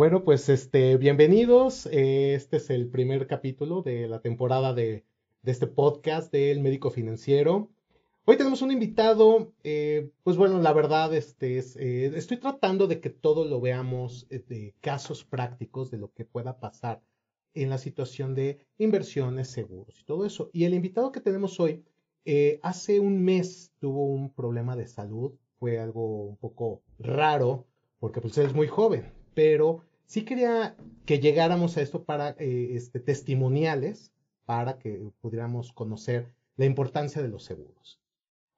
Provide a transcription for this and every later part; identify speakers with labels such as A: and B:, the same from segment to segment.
A: Bueno, pues este, bienvenidos. Eh, este es el primer capítulo de la temporada de, este podcast del médico financiero. Hoy tenemos un invitado, eh, pues bueno, la verdad, este es, eh, estoy tratando de que todo lo veamos de casos prácticos de lo que pueda pasar en la situación de inversiones, seguros y todo eso. Y el invitado que tenemos hoy, hace un mes tuvo un problema de salud, fue algo un poco raro, porque pues él es muy joven, pero sí quería que llegáramos a esto para eh, este, testimoniales, para que pudiéramos conocer la importancia de los seguros.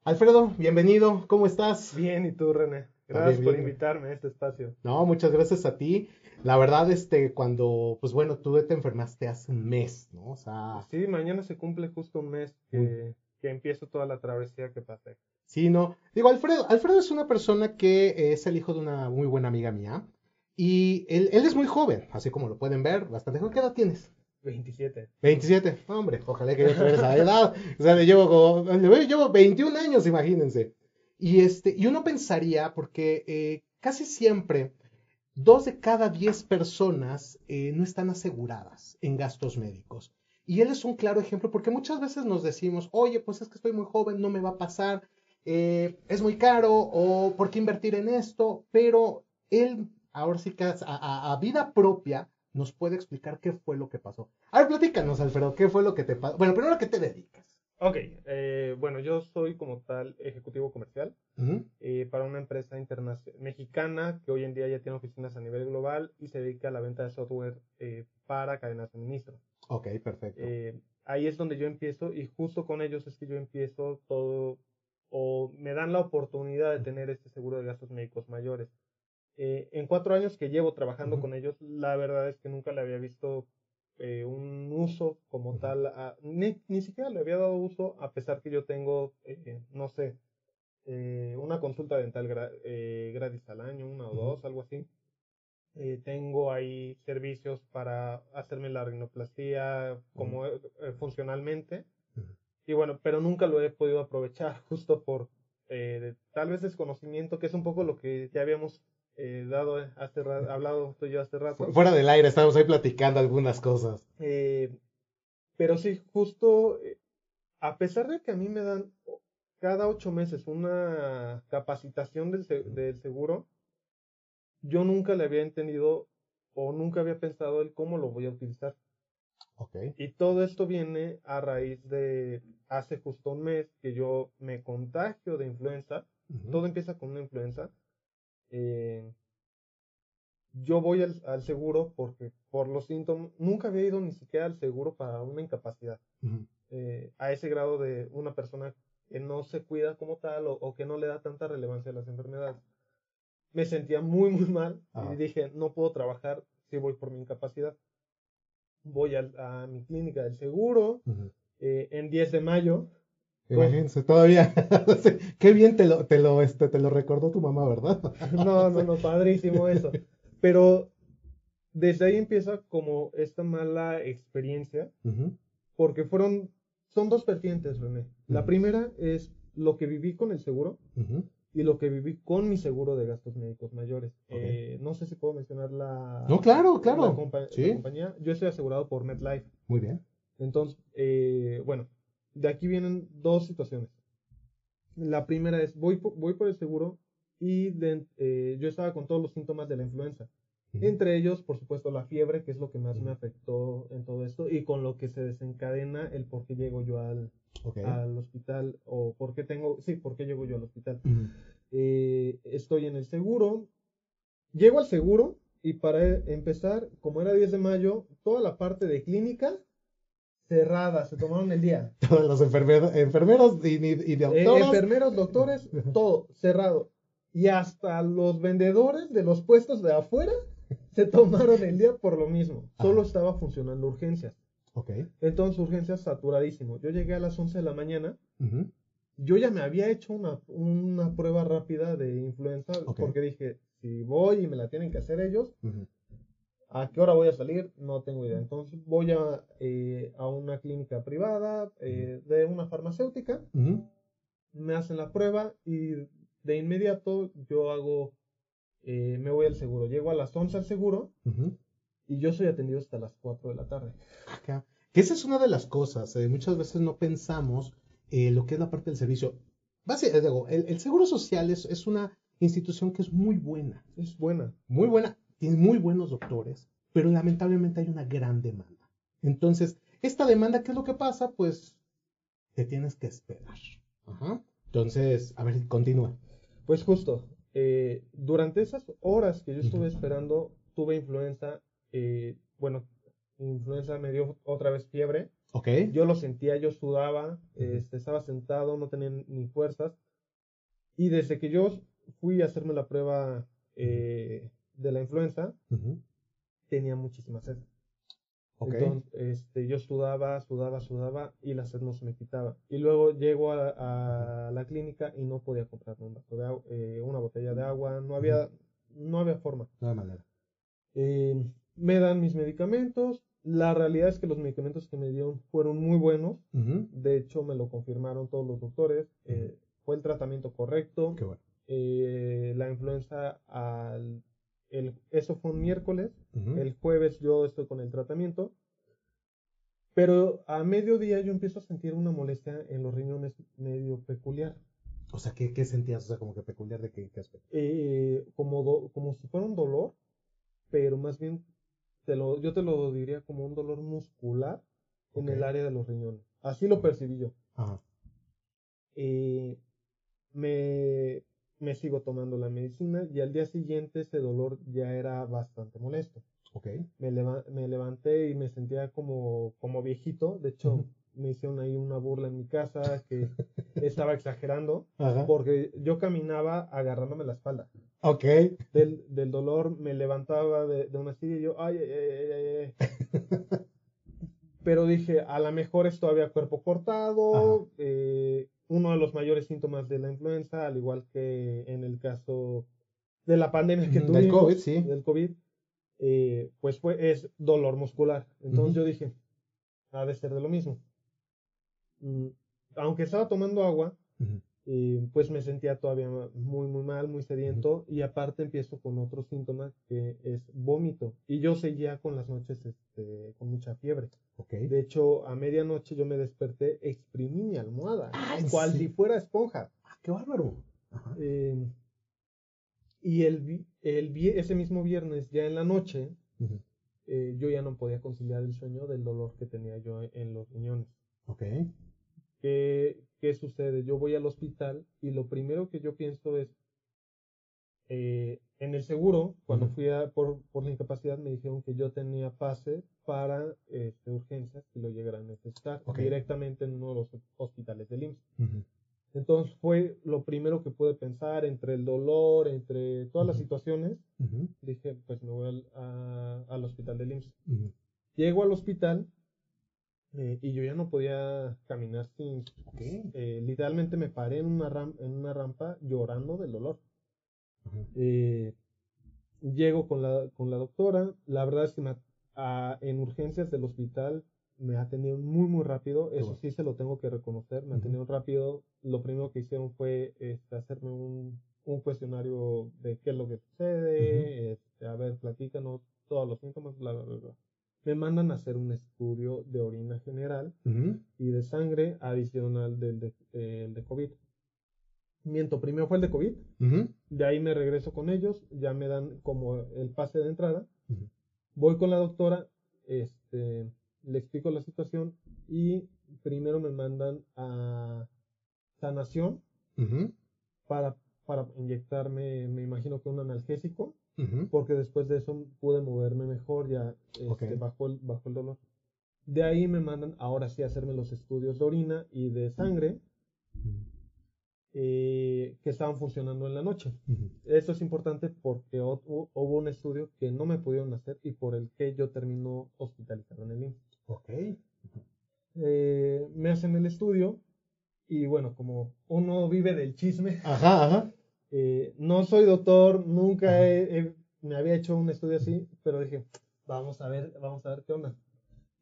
A: Alfredo, bienvenido, ¿cómo estás?
B: Bien, ¿y tú, René? Gracias por invitarme a este espacio.
A: No, muchas gracias a ti. La verdad, este, cuando, pues bueno, tú te enfermaste hace un mes, ¿no? O
B: sea... Sí, mañana se cumple justo un mes que, que empiezo toda la travesía que pasé.
A: Sí, no. Digo, Alfredo, Alfredo es una persona que es el hijo de una muy buena amiga mía. Y él, es muy joven, así como lo pueden ver, bastante joven. ¿Qué edad tienes?
B: 27.
A: 27. Hombre, ojalá que yo tuviera esa edad. O sea, le llevo, llevo 21 años, imagínense. Y, este, y uno pensaría, porque eh, casi siempre dos de cada diez personas eh, no están aseguradas en gastos médicos. Y él es un claro ejemplo, porque muchas veces nos decimos, oye, pues es que estoy muy joven, no me va a pasar, eh, es muy caro, o por qué invertir en esto, pero él ahora sí que a, vida propia nos puede explicar qué fue lo que pasó. A ver, platícanos, Alfredo, ¿qué fue lo que te pasó? Bueno, primero, ¿a qué te dedicas?
B: Ok, eh, bueno, yo soy como tal ejecutivo comercial eh, para una empresa mexicana que hoy en día ya tiene oficinas a nivel global y se dedica a la venta de software eh, para cadenas de suministro.
A: Ok, perfecto.
B: ahí es donde yo empiezo y justo con ellos es que yo empiezo todo o me dan la oportunidad de tener este seguro de gastos médicos mayores. Eh, en cuatro años que llevo trabajando con ellos, la verdad es que nunca le había visto eh, un uso como tal, ni, siquiera le había dado uso a pesar que yo tengo, eh, no sé, una consulta dental gratis al año, una o dos, algo así. tengo ahí servicios para hacerme la rinoplastía como funcionalmente. Y bueno, pero nunca lo he podido aprovechar justo por tal vez desconocimiento, que es un poco lo que ya habíamos eh, dado eh, hace hablado tú y yo hace rato.
A: Fuera del aire, estamos ahí platicando algunas cosas.
B: Eh, pero sí, justo, a pesar de que a mí me dan cada ocho meses una capacitación del, del seguro, yo nunca le había entendido o nunca había pensado el cómo lo voy a utilizar.
A: Okay.
B: Y todo esto viene a raíz de hace justo un mes que yo me contagio de influenza. Todo empieza con una influenza. Eh, yo voy al, seguro porque por los síntomas, nunca había ido ni siquiera al seguro para una incapacidad. Eh, a ese grado de una persona que no se cuida como tal o, que no le da tanta relevancia a las enfermedades. Me sentía muy, muy mal y dije, no puedo trabajar si voy por mi incapacidad. Voy a, mi clínica del seguro eh, en 10 de mayo
A: Imagínense, todavía. Qué bien te lo, te lo, este, te lo recordó tu mamá, ¿verdad?
B: no, no, no, padrísimo eso. Pero desde ahí empieza como esta mala experiencia, porque fueron, son dos vertientes, René. La primera es lo que viví con el seguro y lo que viví con mi seguro de gastos médicos mayores. Eh, no sé si puedo mencionar la,
A: no, claro, claro.
B: compañía. Yo estoy asegurado por MetLife.
A: Muy bien.
B: Entonces, eh, bueno, de aquí vienen dos situaciones. La primera es, voy por, voy por el seguro y eh, yo estaba con todos los síntomas de la influenza. Entre ellos, por supuesto, la fiebre, que es lo que más me afectó en todo esto, y con lo que se desencadena el por qué llego yo al, al hospital, o por qué tengo, sí, por qué llego yo al hospital. Eh, estoy en el seguro, llego al seguro, y para empezar, como era 10 de mayo, toda la parte de clínica cerrada, se tomaron el día.
A: Todos los enfermeros, enfermeros y, y
B: eh, doctores. enfermeros, doctores, todo cerrado. Y hasta los vendedores de los puestos de afuera se tomaron el día por lo mismo. Solo estaba funcionando urgencias.
A: Ok.
B: Entonces, urgencias saturadísimo. Yo llegué a las 11 de la mañana. Yo ya me había hecho una, una prueba rápida de influenza porque dije, si voy y me la tienen que hacer ellos, ¿A qué hora voy a salir? No tengo idea. Entonces voy a, eh, a una clínica privada eh, de una farmacéutica, me hacen la prueba y de inmediato yo hago eh, me voy al seguro. Llego a las 11 al seguro y yo soy atendido hasta las 4 de la tarde.
A: Acá. Que esa es una de las cosas. eh, muchas veces no pensamos eh, lo que es la parte del servicio. Digo, el, el Seguro Social es, es una institución que es muy buena.
B: Es buena.
A: Muy buena. Tiene muy buenos doctores, pero lamentablemente hay una gran demanda. Entonces, esta demanda, ¿qué es lo que pasa? Pues te tienes que esperar. Ajá. Entonces, a ver, continúa.
B: Pues justo, eh, durante esas horas que yo estuve esperando, tuve influenza. eh, bueno, influenza me dio otra vez fiebre.
A: Ok.
B: Yo lo sentía, yo sudaba, este, estaba sentado, no tenía ni fuerzas. Y desde que yo fui a hacerme la prueba de la influenza, tenía muchísima sed. Entonces, este, yo sudaba, sudaba, sudaba y la sed no se me quitaba. Y luego llego a, a la clínica y no podía comprarme un vaso de agua, eh, una botella de agua, no había, no había forma.
A: No hay manera.
B: Eh, me dan mis medicamentos. La realidad es que los medicamentos que me dieron fueron muy buenos. De hecho, me lo confirmaron todos los doctores. Eh, fue el tratamiento correcto.
A: Qué bueno.
B: La influenza, al, el, eso fue un miércoles. El jueves yo estoy con el tratamiento. Pero a mediodía yo empiezo a sentir una molestia en los riñones medio peculiar.
A: O sea, ¿qué, qué sentías? O sea, como que peculiar de qué, qué aspecto.
B: Eh, como, do- como si fuera un dolor, pero más bien te lo, yo te lo diría como un dolor muscular en el área de los riñones. Así lo percibí yo.
A: Ajá.
B: Eh, me, me sigo tomando la medicina y al día siguiente ese dolor ya era bastante molesto.
A: Ok.
B: me, leva- me levanté y me sentía como, como viejito. De hecho, me hicieron ahí una burla en mi casa que estaba exagerando
A: Ajá.
B: porque yo caminaba agarrándome la espalda.
A: Ok.
B: Del, del dolor me levantaba de, de una silla y yo, ay, ay, ay, ay, ay". Pero dije, a lo mejor es todavía cuerpo cortado. eh, uno de los mayores síntomas de la influenza, al igual que en el caso de la pandemia que tuvimos,
A: del COVID, sí.
B: del COVID, eh, pues fue, es dolor muscular. Entonces yo dije, ha de ser de lo mismo. Mm, aunque estaba tomando agua. Eh, pues me sentía todavía muy, muy mal, muy sediento, y aparte empiezo con otro síntoma que es vómito. Y yo seguía con las noches este, con mucha fiebre. De hecho, a medianoche yo me desperté, exprimí mi almohada,
A: Ah, ¿en
B: cual si fuera esponja.
A: Ah, qué bárbaro. Ajá.
B: Eh, y el, el, ese mismo viernes, ya en la noche, eh, yo ya no podía conciliar el sueño del dolor que tenía yo en los riñones.
A: Ok.
B: ¿Qué, qué sucede? Yo voy al hospital y lo primero que yo pienso es, eh, en el seguro, cuando
A: Ujú.
B: fui a, por, por la incapacidad, me dijeron que yo tenía pase para este, urgencias si lo llegaran a necesitar
A: Ok.
B: directamente en uno de los hospitales del IMSS.
A: Ujú.
B: Entonces fue lo primero que pude pensar entre el dolor, entre todas las
A: Ujú.
B: situaciones.
A: Ujú.
B: Dije, pues me voy al, a- al hospital del IMSS. Llego al hospital eh, y yo ya no podía caminar sin... Eh, literalmente me paré en una, ram- en una rampa llorando del dolor. Eh, llego con la, con la doctora. La verdad es que me- a- en urgencias del hospital me atendieron muy, muy rápido. Eso
A: bueno.
B: sí se lo tengo que reconocer. Me atendieron rápido. Lo primero que hicieron fue este, hacerme un, un cuestionario de qué es lo que sucede. este, a ver, platícanos todos los síntomas, bla, bla, bla, bla. Me mandan a hacer un estudio de orina general y de sangre adicional del de, eh, el de COVID. Miento, primero fue el de COVID, de ahí me regreso con ellos, ya me dan como el pase de entrada. Voy con la doctora, este, le explico la situación y primero me mandan a sanación para, para inyectarme, me imagino que un analgésico,
A: Ujú.
B: porque después de eso pude moverme mejor, ya este,
A: Ok.
B: bajó, el, bajó el dolor. De ahí me mandan ahora sí a hacerme los estudios de orina y de sangre eh, que estaban funcionando en la noche.
A: Ujú.
B: Esto es importante porque hu- hu- hubo un estudio que no me pudieron hacer y por el que yo termino hospitalizado en el IMSS.
A: Ok.
B: Eh, me hacen el estudio y bueno, como uno vive del chisme,
A: Ajá, ajá.
B: Eh, no soy doctor, nunca
A: Ajá.
B: he- he- me había hecho un estudio así, pero dije, vamos a ver, vamos a ver qué onda.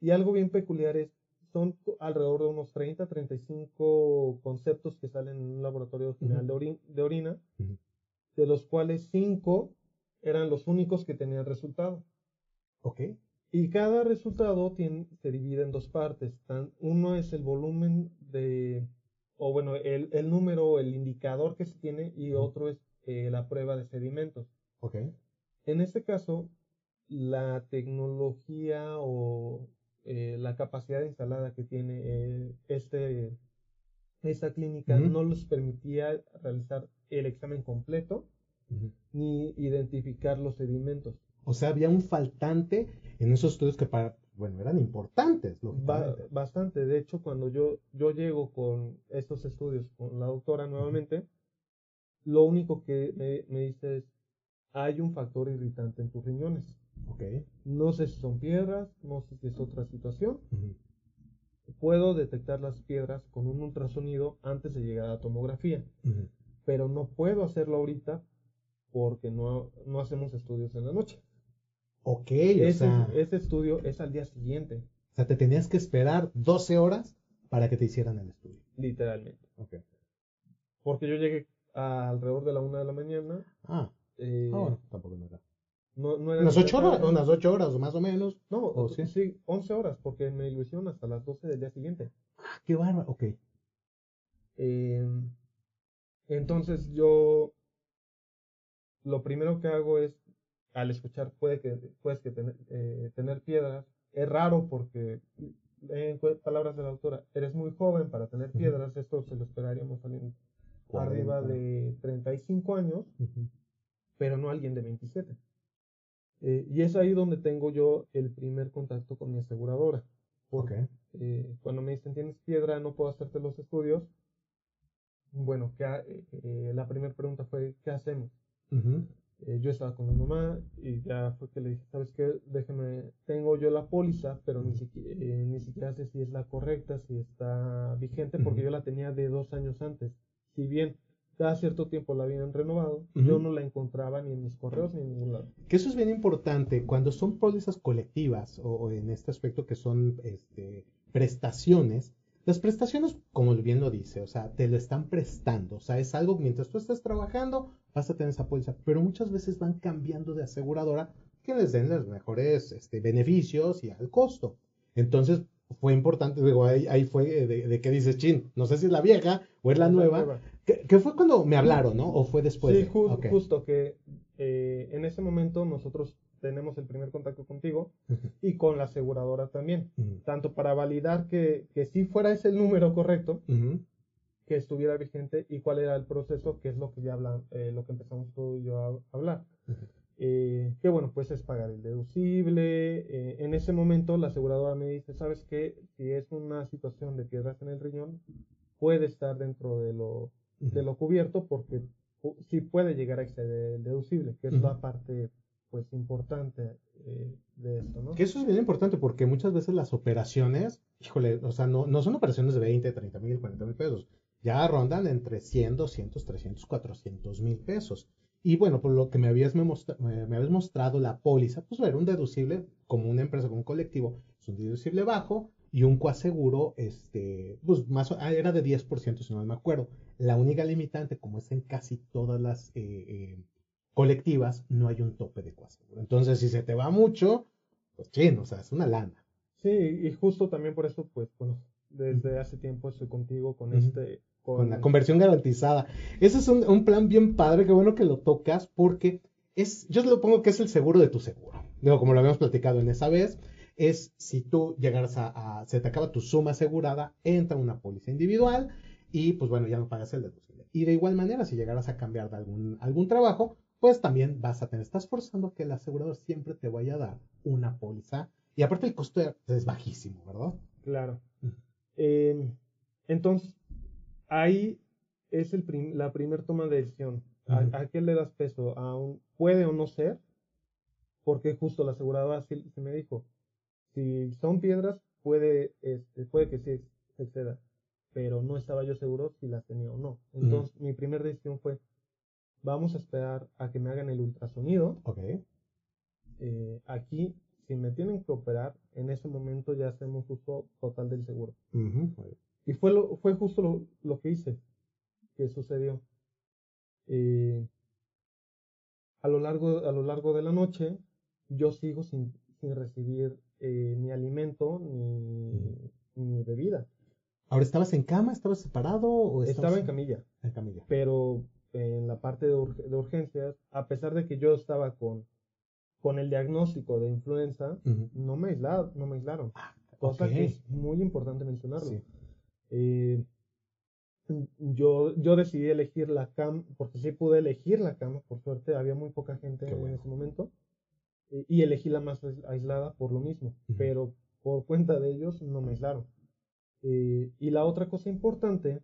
B: Y algo bien peculiar es, son alrededor de unos 30, 35 conceptos que salen en un laboratorio general de, ori- de orina, de los cuales 5 eran los únicos que tenían resultado.
A: Ok.
B: Y cada resultado tiene, se divide en dos partes. Tan, uno es el volumen de, o bueno, el, el número, el indicador que se tiene, y otro es eh, la prueba de sedimentos.
A: Ok.
B: En este caso, la tecnología o eh, la capacidad instalada que tiene eh, este, esta clínica no les permitía realizar el examen completo ni identificar los sedimentos.
A: O sea, había un faltante en esos estudios que para, bueno, eran importantes,
B: Ba- bastante. De hecho, cuando yo, yo llego con estos estudios con la doctora nuevamente, lo único que me, me dice es, hay un factor irritante en tus riñones.
A: Ok.
B: No sé si son piedras, no sé si es otra situación. Puedo detectar las piedras con un ultrasonido antes de llegar a la tomografía,
A: Ujú.
B: pero no puedo hacerlo ahorita porque no, no hacemos estudios en la noche.
A: Ok, o
B: Ese,
A: sea,
B: ese estudio es al día siguiente,
A: o sea, te tenías que esperar 12 horas para que te hicieran el estudio.
B: literalmente.
A: Ok.
B: Porque yo llegué a alrededor de la una de la mañana.
A: Ah,
B: eh,
A: ah, bueno, tampoco me da.
B: no, no era
A: Unas 8
B: necesario.
A: horas, unas 8 horas más o menos.
B: No,
A: ¿O sí?
B: sí? 11 horas, porque me lo hicieron hasta las 12 del día siguiente.
A: Ah, qué bárbaro. Ok.
B: Eh, entonces yo lo primero que hago es, al escuchar puede que, puedes que tener, eh, tener piedras, es raro porque, en palabras de la autora, eres muy joven para tener piedras, esto se lo esperaríamos a alguien arriba
A: 40.
B: de 35 años, pero no alguien de 27. Eh, y es ahí donde tengo yo el primer contacto con mi aseguradora.
A: Ok.
B: Eh, cuando me dicen tienes piedra, no puedo hacerte los estudios. Bueno, ¿qué ha- la primera pregunta fue, ¿qué hacemos?
A: Ujú.
B: Eh, yo estaba con mi mamá y ya fue que le dije, ¿sabes qué? Déjeme, tengo yo la póliza, pero ni, siqui- eh, ni siquiera sé si es la correcta, si está vigente, porque yo la tenía de dos años antes. Si bien cada cierto tiempo la habían renovado, yo no la encontraba ni en mis correos ni en ningún lado.
A: Que eso es bien importante cuando son pólizas colectivas o, o en este aspecto que son este, prestaciones. Las prestaciones, como bien lo dice, o sea, te lo están prestando. O sea, es algo mientras tú estés trabajando, vas a tener esa póliza. Pero muchas veces van cambiando de aseguradora que les den los mejores este, beneficios y al costo. Entonces, fue importante, digo, ahí, ahí fue de, de que dices, chin, no sé si es la vieja o es la nueva. Que, que fue cuando me hablaron, ¿no? ¿O fue después?
B: sí,
A: de?
B: ju- justo que eh, en ese momento nosotros tenemos el primer contacto contigo y con la aseguradora también, tanto para validar que, que sí fuera ese el número correcto, que estuviera vigente y cuál era el proceso, que es lo que ya habla, eh, lo que empezamos tú y yo a, hablar. Eh, que bueno, pues es pagar el deducible. eh, en ese momento la aseguradora me dice, ¿sabes qué? Si es una situación de piedras en el riñón, puede estar dentro de lo, de lo cubierto porque sí puede llegar a exceder el deducible, que es la parte pues importante eh, de esto, ¿no?
A: Que eso es bien importante porque muchas veces las operaciones, híjole, o sea, no, no son operaciones de 20, 30 mil, 40 mil pesos. Ya rondan entre 100, 200, 300, 400 mil pesos. Y bueno, por lo que me habías, me, me- habías mostrado la póliza, pues era un deducible, como una empresa, como un colectivo, es un deducible bajo y un coaseguro, este, pues más, ah, era de 10%, si no me acuerdo. La única limitante, como es en casi todas las eh, eh, colectivas, no hay un tope de coaseguro. Entonces, si se te va mucho, pues chin, o sea, es una lana.
B: Sí, y justo también por eso, pues, bueno, desde hace tiempo estoy contigo con este,
A: Con la conversión garantizada. Ese es un, un plan bien padre, qué bueno que lo tocas, porque es, yo lo pongo que es el seguro de tu seguro. Digo, como lo habíamos platicado en esa vez, es si tú llegaras a, a- se te acaba tu suma asegurada, entra una póliza individual y pues bueno, ya no pagas el deducible. Y de igual manera, si llegaras a cambiar de algún, algún trabajo, pues también vas a tener, estás forzando que el asegurador siempre te vaya a dar una póliza. Y aparte el costo es bajísimo, ¿verdad?
B: Claro. Eh, entonces, ahí es el prim- la primer toma de decisión. ¿A, qué le das peso? ¿A un puede o no ser? Porque justo la aseguradora sí, sí me dijo, si son piedras, puede, este, puede que sí se exceda, pero no estaba yo seguro si las tenía o no. Entonces, mi primera decisión fue, vamos a esperar a que me hagan el ultrasonido.
A: Ok.
B: Eh, aquí, si me tienen que operar, en ese momento ya hacemos uso total del seguro. Y fue, lo, fue justo lo, lo que hice, que sucedió. Eh, a lo largo, a lo largo de la noche, yo sigo sin, sin recibir eh, ni alimento ni, ni bebida.
A: Ahora, ¿estabas en cama? ¿Estabas separado? O estabas
B: Estaba en camilla,
A: en camilla?
B: pero en la parte de, urg- de urgencias, a pesar de que yo estaba con, con el diagnóstico de influenza,
A: Ujú.
B: no me aislaron, no me aislaron. Cosa
A: ok.
B: que es muy importante mencionarlo.
A: Sí.
B: Eh, yo, yo decidí elegir la cama, porque sí pude elegir la cama, por suerte había muy poca gente
A: Qué
B: en
A: bueno.
B: ese momento, eh, y elegí la más ais- aislada por lo mismo,
A: Ujú.
B: pero por cuenta de ellos no me aislaron. Eh, y la otra cosa importante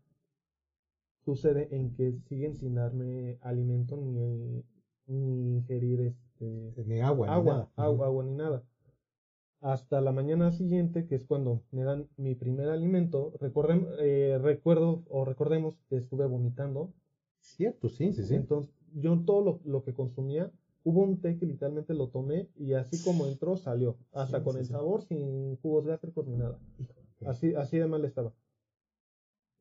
B: sucede en que siguen sin darme alimento ni, ni ingerir este,
A: Ni agua, ni
B: agua,
A: nada.
B: agua, agua ni nada. Hasta la mañana siguiente, que es cuando me dan mi primer alimento, recordem- eh, recuerdo o recordemos que estuve vomitando.
A: Cierto, sí, sí, sí.
B: Entonces, yo todo lo, lo que consumía, hubo un té que literalmente lo tomé y así como entró, salió. Hasta
A: Sí,
B: con
A: sí,
B: el
A: sí.
B: sabor, sin jugos gástricos ni nada. Así, así de mal estaba.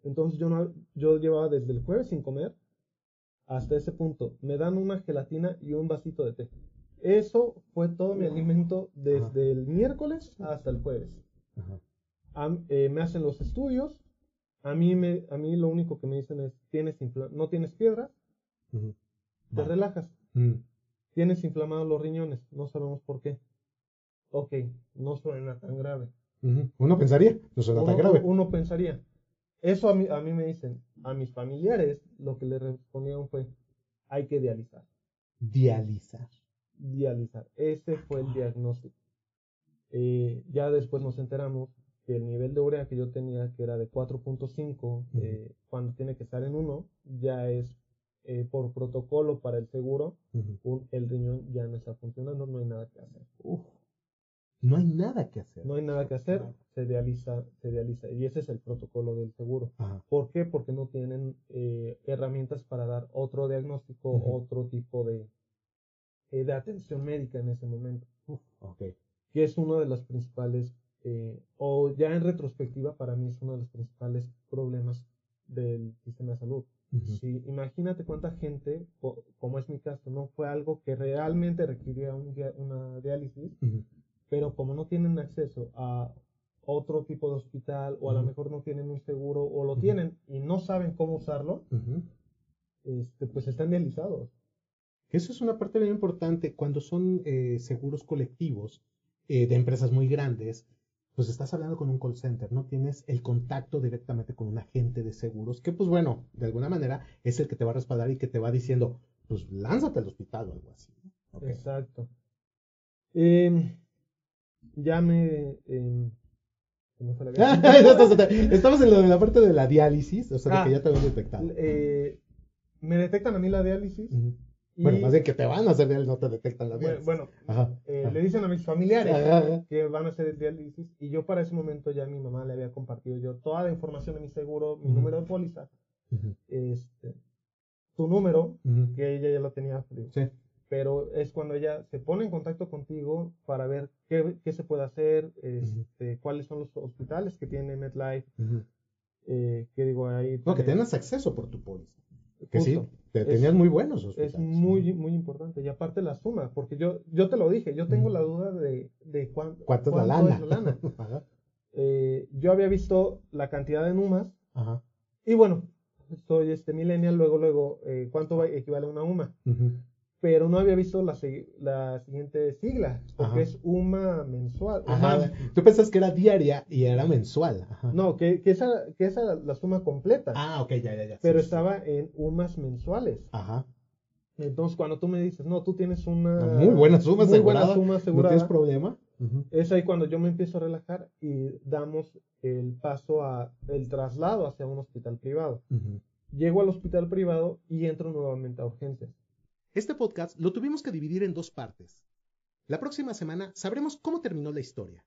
B: Entonces yo no, yo llevaba desde el jueves sin comer hasta ese punto. Me dan una gelatina y un vasito de té. Eso fue todo mi alimento desde el miércoles hasta el jueves. Eh, me hacen los estudios. A mí, me, a mí lo único que me dicen es, tienes no tienes piedra,
A: Ujú.
B: te
A: Vale.
B: relajas.
A: Mm.
B: Tienes inflamados los riñones, no sabemos por qué. Ok, no suena tan grave.
A: Uno pensaría, no suena tan grave.
B: uno pensaría. Eso a mí, a mí me dicen. A mis familiares lo que le respondieron fue, hay que dializar.
A: Dializar.
B: Dializar. Ese fue el diagnóstico. Eh, ya después nos enteramos que el nivel de urea que yo tenía, que era de 4.5, eh, cuando tiene que estar en 1, ya es eh, por protocolo para el seguro, un- el riñón ya no está funcionando, no hay nada que hacer.
A: No hay nada que hacer.
B: No hay nada que hacer, se dializa, se dializa. Y ese es el protocolo del seguro.
A: Ajá.
B: ¿Por qué? Porque no tienen eh, herramientas para dar otro diagnóstico, otro tipo de, eh, de atención médica en ese momento,
A: Uf.
B: Que es uno de los principales, eh, o ya en retrospectiva, para mí es uno de los principales problemas del sistema de salud. Si, imagínate cuánta gente, co- como es mi caso, no fue algo que realmente requería un una diálisis. Pero como no tienen acceso a otro tipo de hospital o a lo mejor no tienen un seguro o lo tienen y no saben cómo usarlo, este, pues están dializados.
A: Eso es una parte bien importante cuando son eh, seguros colectivos eh, de empresas muy grandes. Pues estás hablando con un call center, no tienes el contacto directamente con un agente de seguros, que pues bueno, de alguna manera es el que te va a respaldar y que te va diciendo, pues lánzate al hospital o algo así.
B: Exacto. Em, ya me... me fue la.
A: Estamos en lo de la parte de la diálisis, o sea, de
B: Ah.
A: que ya te habían detectado.
B: Eh, me detectan a mí la diálisis. Y-
A: Bueno, más bien que te van a hacer diálisis, no te detectan la diálisis.
B: bueno,
A: Ajá,
B: eh,
A: ajá.
B: le dicen a mis familiares
A: Ajá,
B: que van a hacer el diálisis y yo para ese momento ya mi mamá le había compartido yo toda la información de mi seguro, mi número de póliza, este, tu número, que ella ya lo tenía frío.
A: Sí.
B: Pero es cuando ella se pone en contacto contigo para ver qué, qué se puede hacer, este, cuáles son los hospitales que tiene MedLife,
A: Ujú.
B: eh, que digo ahí.
A: No, que tengas acceso por tu póliza. Que sí, te
B: Es-
A: tenías muy buenos hospitales.
B: Es muy, muy importante. Y aparte la suma, porque yo, yo te lo dije, yo tengo la duda de, de cuán-
A: ¿Cuánto es la
B: cuánto
A: lana?
B: es la lana. Eh, yo había visto la cantidad de NUMAS
A: ajá.
B: y bueno, soy este millennial, luego, luego, eh, ¿cuánto va- equivale a una UMA? Pero no había visto la, la siguiente sigla, porque
A: Ajá.
B: es UMA mensual.
A: Ajá. Tú pensás que era diaria y era mensual. Ajá.
B: no, que, que esa, que esa la suma completa,
A: Ah, ok, ya, ya, ya.
B: pero
A: Sí, sí.
B: estaba en UMAS mensuales.
A: Ajá.
B: Entonces, cuando tú me dices, no, tú tienes una
A: Una muy buena suma
B: muy buena
A: asegurada.
B: suma
A: ¿No
B: asegurada,
A: tienes problema? Ujú.
B: es ahí cuando yo me empiezo a relajar y damos el paso a el traslado hacia un hospital privado. Llego al hospital privado y entro nuevamente a urgencias.
A: Este podcast lo tuvimos que dividir en dos partes. La próxima semana sabremos cómo terminó la historia.